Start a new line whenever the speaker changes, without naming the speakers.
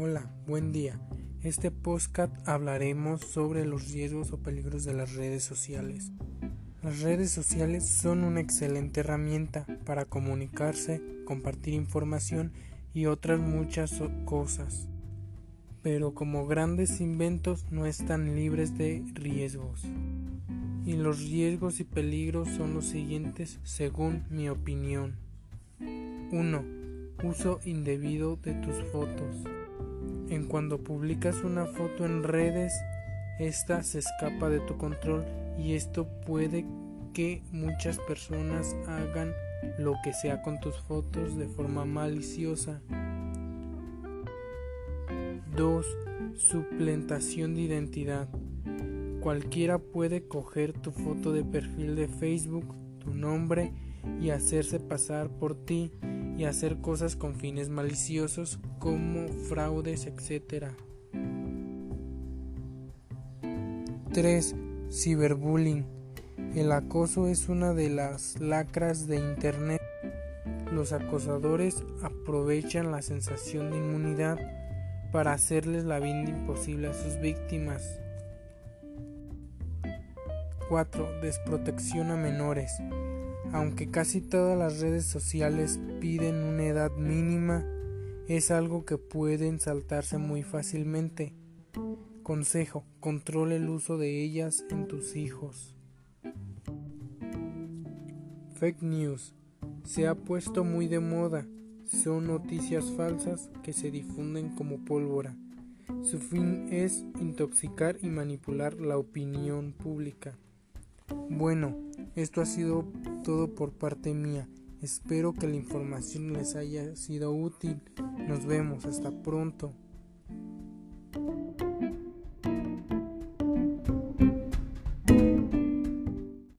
Hola, buen día. Este podcast hablaremos sobre los riesgos o peligros de las redes sociales. Las redes sociales son una excelente herramienta para comunicarse, compartir información y otras muchas cosas. Pero como grandes inventos no están libres de riesgos. Y los riesgos y peligros son los siguientes según mi opinión. 1 Uso indebido de tus fotos. En cuando publicas una foto en redes, esta se escapa de tu control y esto puede que muchas personas hagan lo que sea con tus fotos de forma maliciosa. 2. Suplantación de identidad. Cualquiera puede coger tu foto de perfil de Facebook, tu nombre y hacerse pasar por ti y hacer cosas con fines maliciosos como fraudes, etc. 3. Ciberbullying. El acoso es una de las lacras de Internet. Los acosadores aprovechan la sensación de inmunidad para hacerles la vida imposible a sus víctimas. 4. Desprotección a menores. Aunque casi todas las redes sociales piden una edad mínima, es algo que pueden saltarse muy fácilmente. Consejo, controle el uso de ellas en tus hijos. Fake news. Se ha puesto muy de moda. Son noticias falsas que se difunden como pólvora. Su fin es intoxicar y manipular la opinión pública. Bueno, esto ha sido todo por parte mía. Espero que la información les haya sido útil. Nos vemos, hasta pronto.